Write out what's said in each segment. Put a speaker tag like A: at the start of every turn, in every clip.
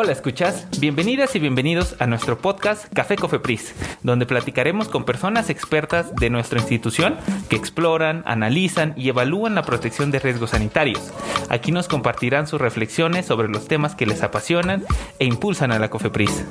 A: Hola, ¿escuchas? Bienvenidas y bienvenidos a nuestro podcast Café Cofepris, donde platicaremos con personas expertas de nuestra institución que exploran, analizan y evalúan la protección de riesgos sanitarios. Aquí nos compartirán sus reflexiones sobre los temas que les apasionan e impulsan a la Cofepris.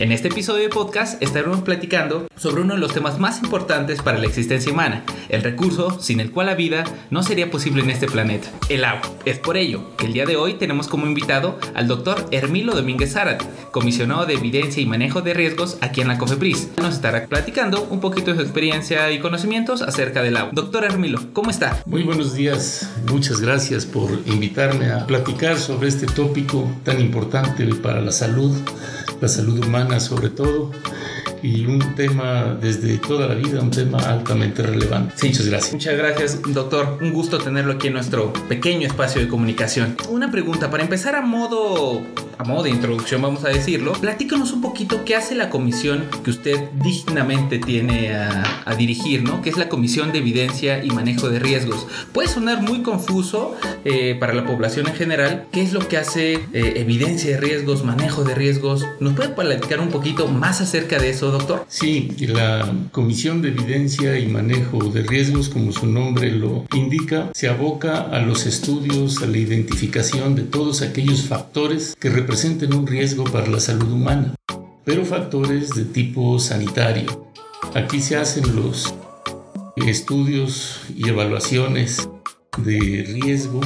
A: En este episodio de podcast estaremos platicando sobre uno de los temas más importantes para la existencia humana, el recurso sin el cual la vida no sería posible en este planeta, el agua. Es por ello que el día de hoy tenemos como invitado al doctor Hermilo Domínguez Zárate, comisionado de evidencia y manejo de riesgos aquí en la COFEPRIS. Nos estará platicando un poquito de su experiencia y conocimientos acerca del agua. Doctor Hermilo, ¿cómo está?
B: Muy buenos días, muchas gracias por invitarme a platicar sobre este tópico tan importante para la salud la salud humana sobre todo, y un tema desde toda la vida, un tema altamente relevante.
A: muchas gracias. Muchas gracias, doctor. Un gusto tenerlo aquí en nuestro pequeño espacio de comunicación. Una pregunta, para empezar a modo a modo de introducción, vamos a decirlo, platícanos un poquito qué hace la comisión que usted dignamente tiene a, dirigir, ¿no? Que es la Comisión de Evidencia y Manejo de Riesgos. Puede sonar muy confuso eh, para la población en general. ¿Qué es lo que hace eh, evidencia de riesgos, manejo de riesgos? ¿Nos puede platicar un poquito más acerca de eso, doctor?
B: Sí, la Comisión de Evidencia y Manejo de Riesgos, como su nombre lo indica, se aboca a los estudios, a la identificación de todos aquellos factores que representen un riesgo para la salud humana, pero factores de tipo sanitario. Aquí se hacen los estudios y evaluaciones de riesgo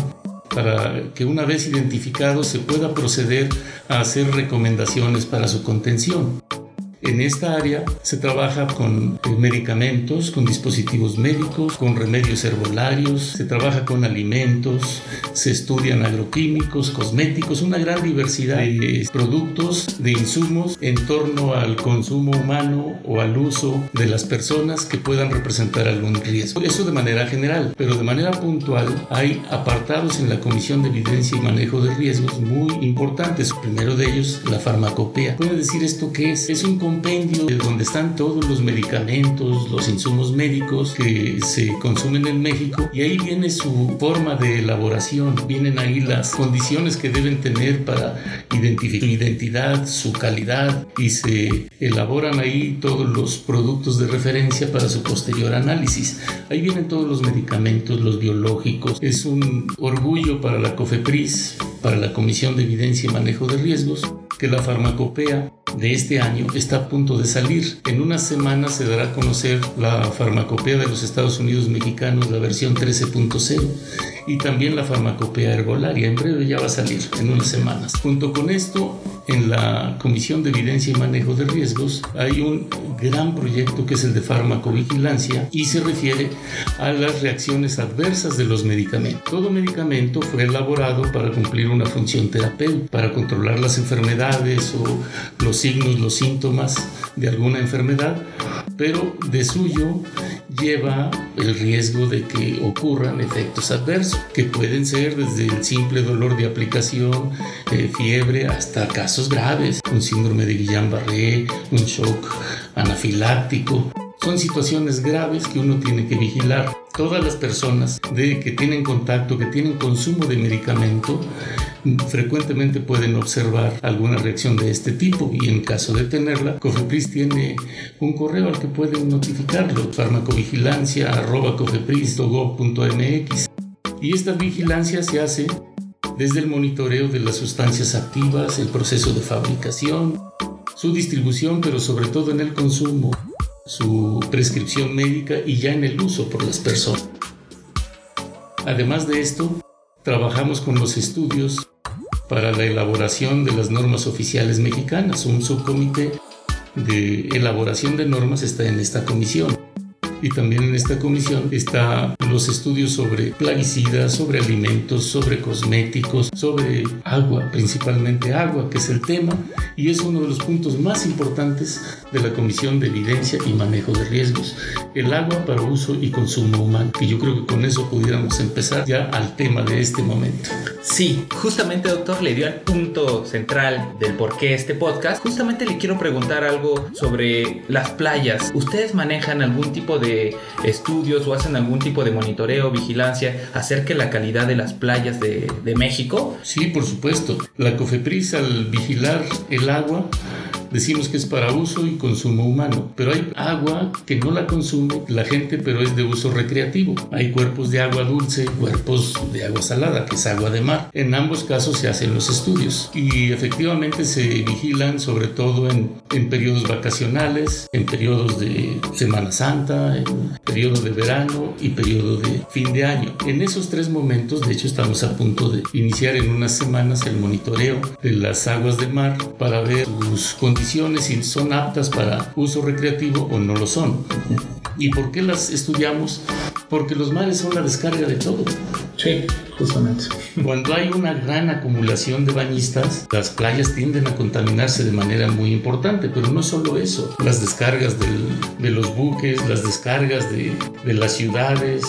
B: para que una vez identificado se pueda proceder a hacer recomendaciones para su contención. En esta área se trabaja con eh, medicamentos, con dispositivos médicos, con remedios herbolarios, se trabaja con alimentos, se estudian agroquímicos, cosméticos, una gran diversidad de productos, de insumos en torno al consumo humano o al uso de las personas que puedan representar algún riesgo. Eso de manera general, pero de manera puntual hay apartados en la Comisión de Evidencia y Manejo de Riesgos muy importantes. primero de ellos, la farmacopea. ¿Puede decir esto qué es? Es un compendio donde están todos los medicamentos, los insumos médicos que se consumen en México y ahí viene su forma de elaboración, vienen ahí las condiciones que deben tener para identificar su identidad, su calidad y se elaboran ahí todos los productos de referencia para su posterior análisis. Ahí vienen todos los medicamentos, los biológicos. Es un orgullo para la COFEPRIS, para la Comisión de Evidencia y Manejo de Riesgos, que la farmacopea de este año está a punto de salir. En unas semanas se dará a conocer la farmacopea de los Estados Unidos mexicanos, la versión 13.0, y también la farmacopea herbolaria. En breve ya va a salir, en unas semanas. Junto con esto, en la Comisión de Evidencia y Manejo de Riesgos hay un gran proyecto que es el de farmacovigilancia y se refiere a las reacciones adversas de los medicamentos. Todo medicamento fue elaborado para cumplir una función terapéutica, para controlar las enfermedades o los signos, los síntomas de alguna enfermedad, pero de suyo lleva el riesgo de que ocurran efectos adversos, que pueden ser desde el simple dolor de aplicación, eh, fiebre, hasta casos graves, un síndrome de Guillain-Barré, un shock anafiláctico. Son situaciones graves que uno tiene que vigilar. Todas las personas de que tienen contacto, que tienen consumo de medicamento, frecuentemente pueden observar alguna reacción de este tipo y en caso de tenerla, Cofepris tiene un correo al que pueden notificarlo, farmacovigilancia.cofepris.gov.mx y esta vigilancia se hace desde el monitoreo de las sustancias activas, el proceso de fabricación, su distribución, pero sobre todo en el consumo, su prescripción médica y ya en el uso por las personas. Además de esto, trabajamos con los estudios para la elaboración de las normas oficiales mexicanas. Un subcomité de elaboración de normas está en esta comisión y también en esta comisión están los estudios sobre plaguicidas, sobre alimentos, sobre cosméticos, sobre agua, principalmente agua, que es el tema, y es uno de los puntos más importantes de la Comisión de Evidencia y Manejo de Riesgos, el agua para uso y consumo humano. Y yo creo que con eso pudiéramos empezar ya al tema de este momento.
A: Sí, justamente doctor le dio al punto central del por qué este podcast. Justamente le quiero preguntar algo sobre las playas. ¿Ustedes manejan algún tipo de de estudios o hacen algún tipo de monitoreo, vigilancia acerca de la calidad de las playas de, de México?
B: Sí, por supuesto. La COFEPRIS al vigilar el agua decimos que es para uso y consumo humano, pero hay agua que no la consume la gente, pero es de uso recreativo. Hay cuerpos de agua dulce, cuerpos de agua salada, que es agua de mar. En ambos casos se hacen los estudios y efectivamente se vigilan sobre todo en, en periodos vacacionales, en periodos de Semana Santa, en periodo de verano y periodo de fin de año. En esos tres momentos, de hecho, estamos a punto de iniciar en unas semanas el monitoreo de las aguas de mar para ver sus condiciones si son aptas para uso recreativo o no lo son. ¿Y por qué las estudiamos? Porque los mares son la descarga de todo.
A: Sí, justamente.
B: Cuando hay una gran acumulación de bañistas, las playas tienden a contaminarse de manera muy importante, pero no solo eso, las descargas del, de los buques, las descargas de, de, las ciudades,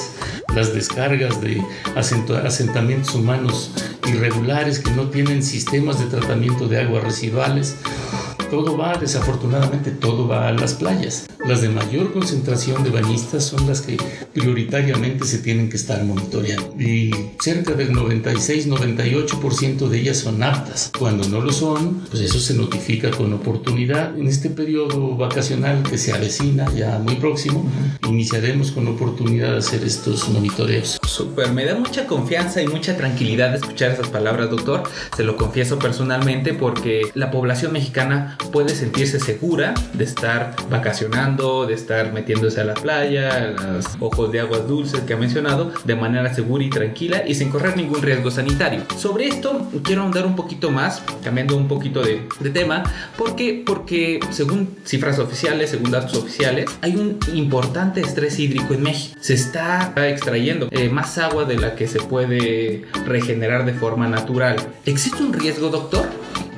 B: las descargas de asentamientos humanos irregulares que no tienen sistemas de tratamiento de aguas residuales todo va, desafortunadamente, todo va a las playas. Las de mayor concentración de bañistas son las que prioritariamente se tienen que estar monitoreando. Y cerca del 96-98% de ellas son aptas. Cuando no lo son, pues eso se notifica con oportunidad. En este periodo vacacional que se avecina ya muy próximo, iniciaremos con oportunidad de hacer estos monitoreos.
A: Súper, me da mucha confianza y mucha tranquilidad escuchar esas palabras, doctor. Se lo confieso personalmente porque la población mexicana puede sentirse segura de estar vacacionando, de estar metiéndose a la playa, a los ojos de aguas dulces que ha mencionado, de manera segura y tranquila y sin correr ningún riesgo sanitario. Sobre esto quiero ahondar un poquito más, cambiando un poquito de, de tema, porque, porque según cifras oficiales, según datos oficiales, hay un importante estrés hídrico en México. Se está extrayendo eh, más agua de la que se puede regenerar de forma natural. ¿Existe un riesgo, doctor?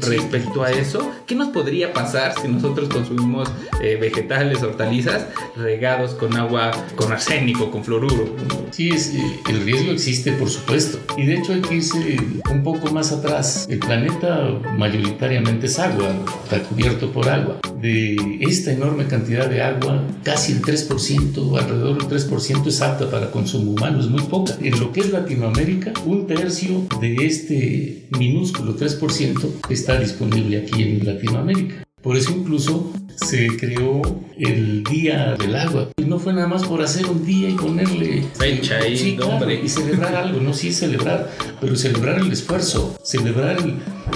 A: Respecto a eso. ¿Qué nos podría pasar si nosotros consumimos eh, vegetales, hortalizas regados con agua, con arsénico, con fluoruro?
B: Sí, es, eh, el riesgo existe, por supuesto. Y de hecho hay que irse un poco más atrás. El planeta mayoritariamente es agua, está cubierto por agua. De esta enorme cantidad de agua, casi el 3%, alrededor del 3% es apta para consumo humano, es muy poca. En lo que es Latinoamérica, un tercio de este minúsculo 3% está disponible aquí en Latinoamérica. Por eso incluso se creó el Día del Agua. Y no fue nada más por hacer un día y ponerle
A: fecha y
B: sí, nombre. y celebrar algo, no sí celebrar, pero celebrar el esfuerzo, celebrar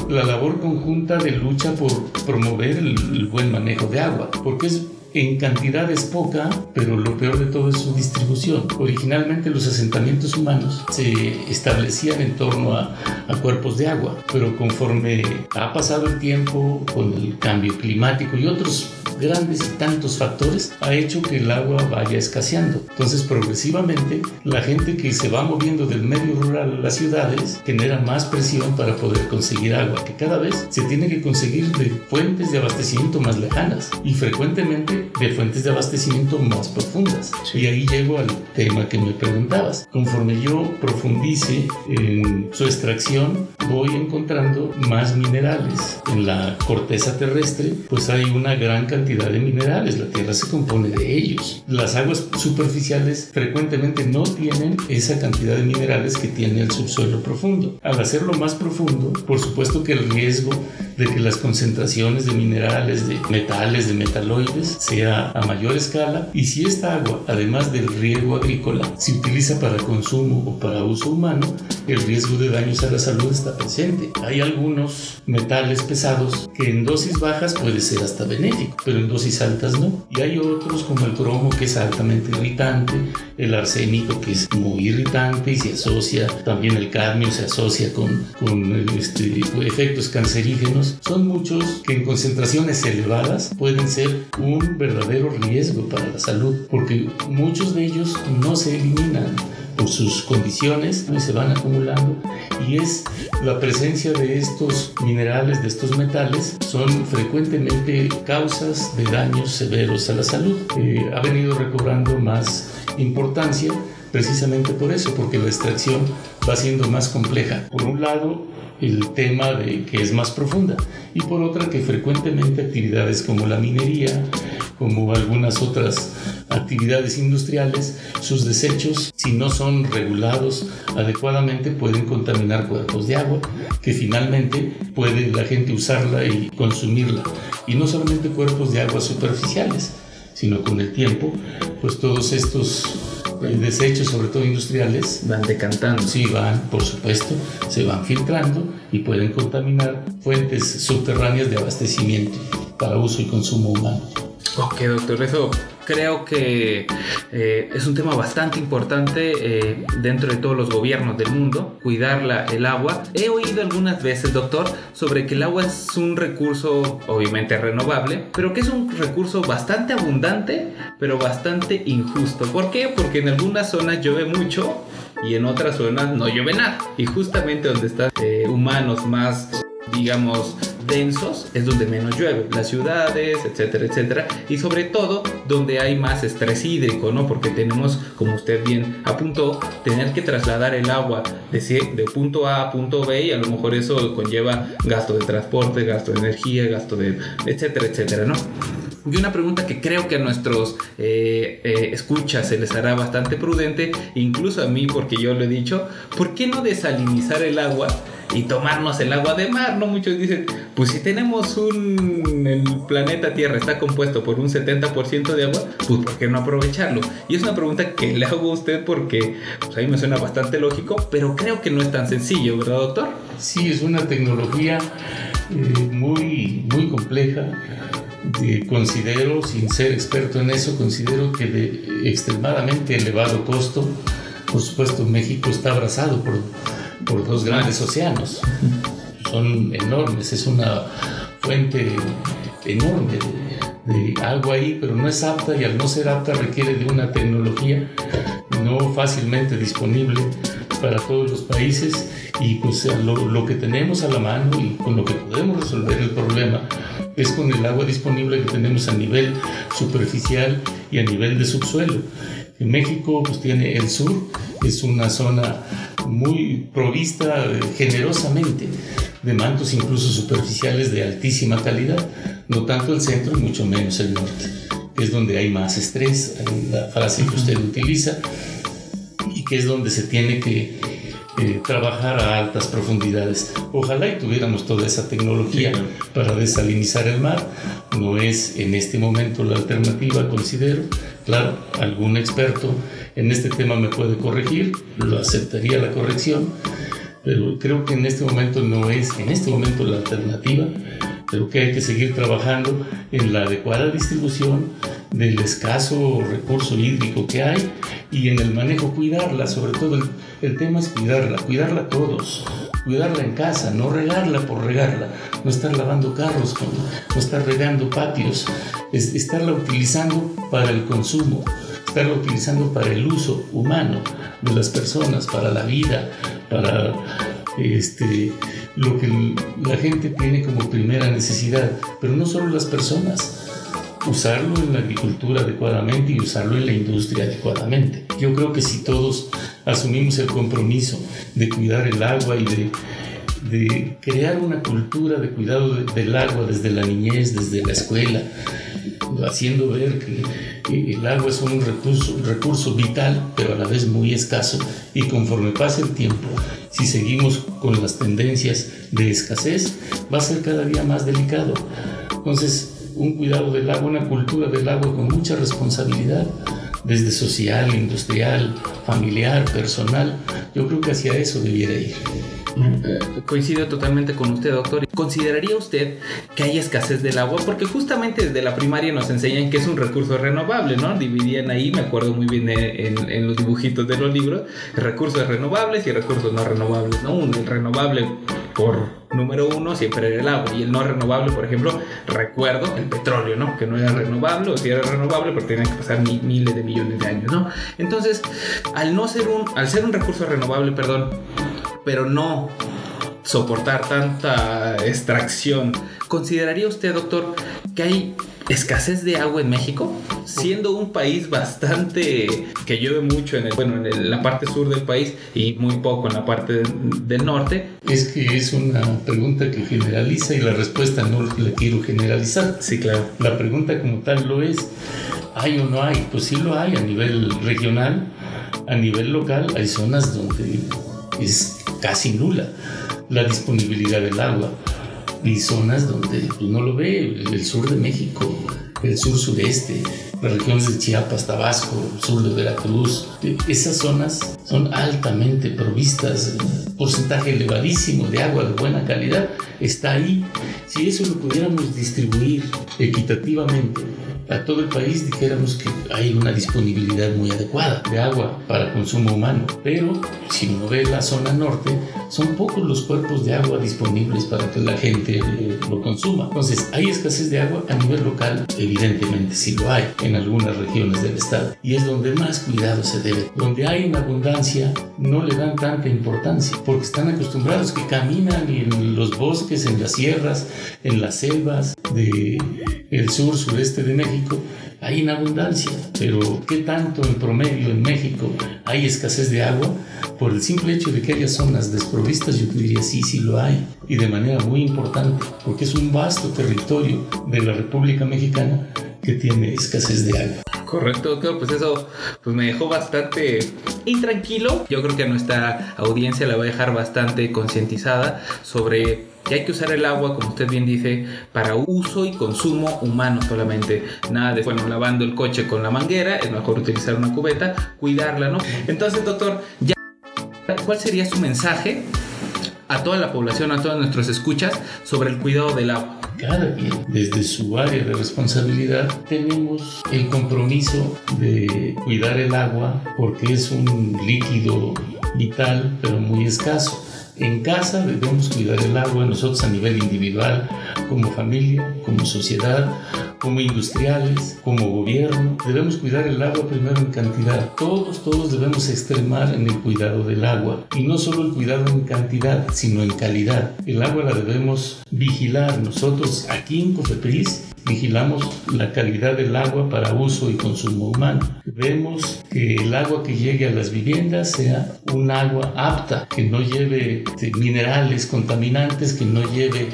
B: la labor conjunta de lucha por promover el, el buen manejo de agua, porque es en cantidad es poca, pero lo peor de todo es su distribución. Originalmente los asentamientos humanos se establecían en torno a, a, cuerpos de agua, pero conforme ha pasado el tiempo con el cambio climático y otros grandes y tantos factores ha hecho que el agua vaya escaseando. Entonces progresivamente la gente que se va moviendo del medio rural a las ciudades genera más presión para poder conseguir agua, que cada vez se tiene que conseguir de fuentes de abastecimiento más lejanas y frecuentemente de fuentes de abastecimiento más profundas. Y ahí llego al tema que me preguntabas. Conforme yo profundice en su extracción, voy encontrando más minerales. En la corteza terrestre, pues hay una gran cantidad de minerales, la tierra se compone de ellos. Las aguas superficiales frecuentemente no tienen esa cantidad de minerales que tiene el subsuelo profundo. Al hacerlo más profundo, por supuesto que el riesgo de que las concentraciones de minerales, de metales, de metaloides sea a mayor escala y si esta agua, además del riego agrícola, se utiliza para consumo o para uso humano, el riesgo de daños a la salud está presente. Hay algunos metales pesados que en dosis bajas puede ser hasta benéfico, pero en dosis altas no. Y hay otros como el cromo que es altamente irritante, el arsénico que es muy irritante y se asocia, también el cadmio se asocia con, con este, efectos cancerígenos. Son muchos que en concentraciones elevadas pueden ser un verdadero riesgo para la salud, porque muchos de ellos no se eliminan por sus condiciones se van acumulando y es la presencia de estos minerales, de estos metales, son frecuentemente causas de daños severos a la salud. Eh, ha venido recobrando más importancia precisamente por eso, porque la extracción va siendo más compleja. Por un lado, el tema de que es más profunda y por otra que frecuentemente actividades como la minería, como algunas otras actividades industriales, sus desechos, si no son regulados adecuadamente, pueden contaminar cuerpos de agua, que finalmente puede la gente usarla y consumirla. Y no solamente cuerpos de agua superficiales, sino con el tiempo, pues todos estos eh, desechos, sobre todo industriales,
A: van decantando.
B: Sí, van, por supuesto, se van filtrando y pueden contaminar fuentes subterráneas de abastecimiento para uso y consumo humano.
A: Ok, doctor, eso creo que eh, es un tema bastante importante eh, dentro de todos los gobiernos del mundo, cuidar el agua. He oído algunas veces, doctor, sobre que el agua es un recurso obviamente renovable, pero que es un recurso bastante abundante, pero bastante injusto. ¿Por qué? Porque en algunas zonas llueve mucho y en otras zonas no llueve nada. Y justamente donde están eh, humanos más digamos, densos es donde menos llueve, las ciudades, etcétera, etcétera, y sobre todo donde hay más estrés hídrico, ¿no? Porque tenemos, como usted bien apuntó, tener que trasladar el agua de, de punto A a punto B y a lo mejor eso conlleva gasto de transporte, gasto de energía, gasto de, etcétera, etcétera, ¿no? Y una pregunta que creo que a nuestros eh, eh, escuchas se les hará bastante prudente, incluso a mí porque yo lo he dicho, ¿por qué no desalinizar el agua y tomarnos el agua de mar, ¿no? Muchos dicen, pues si tenemos un... el planeta Tierra está compuesto por un 70% de agua, pues ¿por qué no aprovecharlo? Y es una pregunta que le hago a usted porque pues, a mí me suena bastante lógico, pero creo que no es tan sencillo, ¿verdad, doctor?
B: Sí, es una tecnología eh, muy, muy compleja. considero, sin ser experto en eso, considero que de extremadamente elevado costo. Por supuesto, México está abrazado por por dos grandes océanos. Son enormes, es una fuente enorme de, agua ahí, pero no es apta y al no ser apta requiere de una tecnología no fácilmente disponible para todos los países y pues lo, lo, que tenemos a la mano y con lo que podemos resolver el problema es con el agua disponible que tenemos a nivel superficial y a nivel de subsuelo. En México pues tiene el sur, es una zona muy provista generosamente de mantos incluso superficiales de altísima calidad, no tanto el centro y mucho menos el norte, que es donde hay más estrés, la frase que usted utiliza, y que es donde se tiene que eh, trabajar a altas profundidades. Ojalá y tuviéramos toda esa tecnología para desalinizar el mar. No es en este momento la alternativa, considero. Claro, algún experto en este tema me puede corregir, lo aceptaría la corrección, pero creo que en este momento no es, en este momento la alternativa. Creo que hay que seguir trabajando en la adecuada distribución del escaso recurso hídrico que hay y en el manejo cuidarla, sobre todo el, el tema es cuidarla, cuidarla todos, cuidarla en casa, no regarla por regarla, no estar lavando carros, no estar regando patios, es estarla utilizando para el consumo, estarla utilizando para el uso humano de las personas, para la vida, para este, lo que la gente tiene como primera necesidad, pero no solo las personas, usarlo en la agricultura adecuadamente y usarlo en la industria adecuadamente. Yo creo que si todos asumimos el compromiso de cuidar el agua y de, de crear una cultura de cuidado del agua desde la niñez, desde la escuela, haciendo ver que, el agua es un recurso, un recurso vital, pero a la vez muy escaso, y conforme pase el tiempo, si seguimos con las tendencias de escasez, va a ser cada día más delicado. Entonces, un cuidado del agua, una cultura del agua con mucha responsabilidad, desde social, industrial, familiar, personal. Yo creo que hacia eso debiera ir.
A: Eh, coincido totalmente con usted, doctor. ¿Consideraría usted que hay escasez del agua? Porque justamente desde la primaria nos enseñan que es un recurso renovable, ¿no? Dividían ahí, me acuerdo muy bien en, en los dibujitos de los libros, recursos renovables y recursos no renovables, ¿no? Un renovable por número uno siempre era el agua y el no renovable, por ejemplo, recuerdo el petróleo, ¿no? Que no era renovable, o si era renovable, pero tenía que pasar miles de millones de años, ¿no? Entonces, al no ser un, al ser un recurso renovable, perdón, pero no soportar tanta extracción, ¿consideraría usted, doctor, que hay escasez de agua en México? siendo un país bastante que llueve mucho en, el, bueno, en la parte sur del país y muy poco en la parte del norte.
B: Es que es una pregunta que generaliza y la respuesta no la quiero generalizar.
A: Sí, claro.
B: La pregunta como tal lo es, ¿hay o no hay? Pues sí lo hay a nivel regional, a nivel local hay zonas donde es casi nula la disponibilidad del agua y zonas donde no lo ve, el sur de México, el sur sureste, las regiones de Chiapas, Tabasco, el sur de Veracruz. Esas zonas son altamente provistas, porcentaje elevadísimo de agua de buena calidad está ahí. Si eso lo pudiéramos distribuir equitativamente, a todo el país dijéramos que hay una disponibilidad muy adecuada de agua para consumo humano. Pero si uno ve la zona norte, son pocos los cuerpos de agua disponibles para que la gente eh, lo consuma. Entonces, ¿hay escasez de agua a nivel local? Evidentemente sí lo hay en algunas regiones del estado. Y es donde más cuidado se debe. Donde hay una abundancia, no le dan tanta importancia, porque están acostumbrados que caminan en los bosques, en las sierras, en las selvas de el sur, sureste de México, hay inabundancia, pero ¿qué tanto en promedio en México hay escasez de agua? Por el simple hecho de que haya zonas desprovistas, yo diría sí, sí lo hay, y de manera muy importante, porque es un vasto territorio de la República Mexicana que tiene escasez de agua.
A: Correcto, doctor. Pues eso pues me dejó bastante intranquilo. Yo creo que a nuestra audiencia la va a dejar bastante concientizada sobre que hay que usar el agua, como usted bien dice, para uso y consumo humano solamente. Nada de, bueno, lavando el coche con la manguera, es mejor utilizar una cubeta, cuidarla, ¿no? Entonces, doctor, ya, ¿cuál sería su mensaje a toda la población, a todos nuestros escuchas, sobre el cuidado del agua?
B: cada quien desde su área de responsabilidad tenemos el compromiso de cuidar el agua porque es un líquido vital pero muy escaso. En casa debemos cuidar el agua nosotros a nivel individual, como familia, como sociedad, como industriales, como gobierno. Debemos cuidar el agua primero en cantidad. Todos, todos debemos extremar en el cuidado del agua. Y no solo el cuidado en cantidad, sino en calidad. El agua la debemos vigilar. Nosotros aquí en Cofepris vigilamos la calidad del agua para uso y consumo humano. Vemos que el agua que llegue a las viviendas sea un agua apta, que no lleve este, minerales contaminantes, que no lleve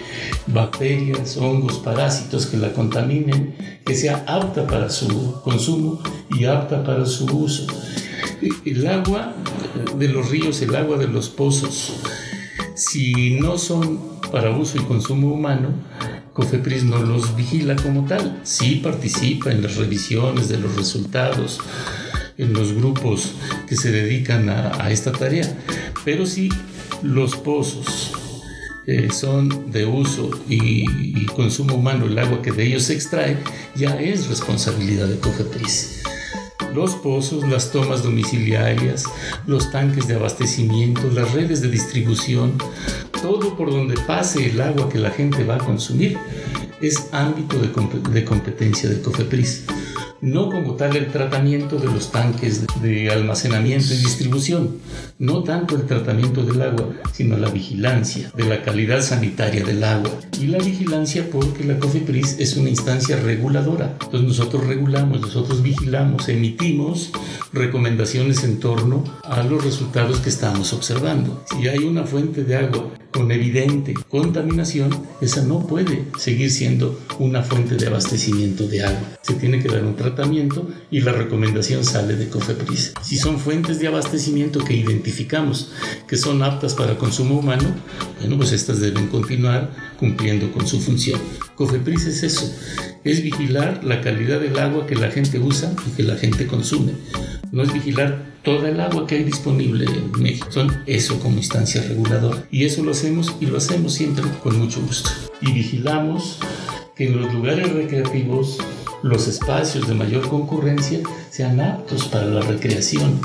B: bacterias, hongos, parásitos que la contaminen, que sea apta para su consumo y apta para su uso. El agua de los ríos, el agua de los pozos, si no son para uso y consumo humano, COFEPRIS no los vigila como tal. Sí participa en las revisiones de los resultados, en los grupos que se dedican a, esta tarea, pero si los pozos eh, son de uso y, y, consumo humano, el agua que de ellos se extrae, ya es responsabilidad de COFEPRIS los pozos, las tomas domiciliarias, los tanques de abastecimiento, las redes de distribución, todo por donde pase el agua que la gente va a consumir es ámbito de, competencia de COFEPRIS no como tal el tratamiento de los tanques de almacenamiento y distribución, no tanto el tratamiento del agua, sino la vigilancia de la calidad sanitaria del agua. Y la vigilancia porque la COFEPRIS es una instancia reguladora. Entonces nosotros regulamos, nosotros vigilamos, emitimos recomendaciones en torno a los resultados que estamos observando. Si hay una fuente de agua con evidente contaminación, esa no puede seguir siendo una fuente de abastecimiento de agua. Se tiene que dar un tratamiento y la recomendación sale de COFEPRIS. Si son fuentes de abastecimiento que identificamos que son aptas para consumo humano, bueno, pues estas deben continuar cumpliendo con su función. COFEPRIS es eso, es vigilar la calidad del agua que la gente usa y que la gente consume. No es vigilar toda el agua que hay disponible en México. Son eso como instancia reguladora. Y eso lo hacemos y lo hacemos siempre con mucho gusto. Y vigilamos que en los lugares recreativos los espacios de mayor concurrencia sean aptos para la recreación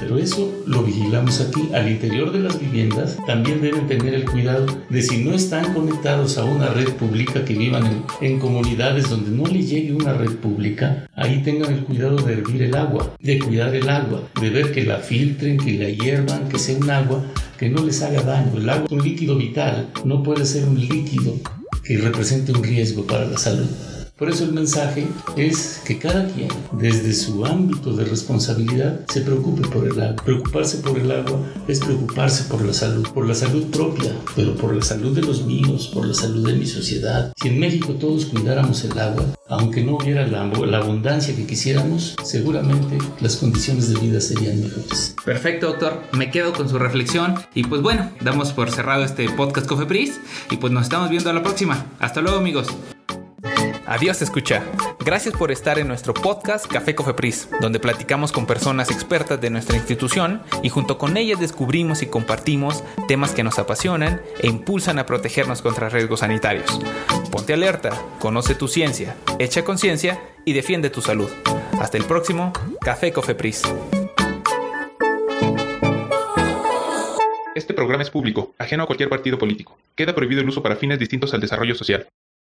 B: pero eso lo vigilamos aquí. Al interior de las viviendas también deben tener el cuidado de si no están conectados a una red pública que vivan en, comunidades donde no les llegue una red pública, ahí tengan el cuidado de hervir el agua, de cuidar el agua, de ver que la filtren, que la hiervan, que sea un agua que no les haga daño. El agua es un líquido vital, no puede ser un líquido que represente un riesgo para la salud. Por eso el mensaje es que cada quien, desde su ámbito de responsabilidad, se preocupe por el agua. Preocuparse por el agua es preocuparse por la salud, por la salud propia, pero por la salud de los míos, por la salud de mi sociedad. Si en México todos cuidáramos el agua, aunque no hubiera la, abundancia que quisiéramos, seguramente las condiciones de vida serían mejores.
A: Perfecto, doctor. Me quedo con su reflexión. Y pues bueno, damos por cerrado este podcast Cofepris. Y pues nos estamos viendo a la próxima. Hasta luego, amigos. Adiós, escucha. Gracias por estar en nuestro podcast Café Cofepris, donde platicamos con personas expertas de nuestra institución y junto con ellas descubrimos y compartimos temas que nos apasionan e impulsan a protegernos contra riesgos sanitarios. Ponte alerta, conoce tu ciencia, echa conciencia y defiende tu salud. Hasta el próximo Café Cofepris.
C: Este programa es público, ajeno a cualquier partido político. Queda prohibido el uso para fines distintos al desarrollo social.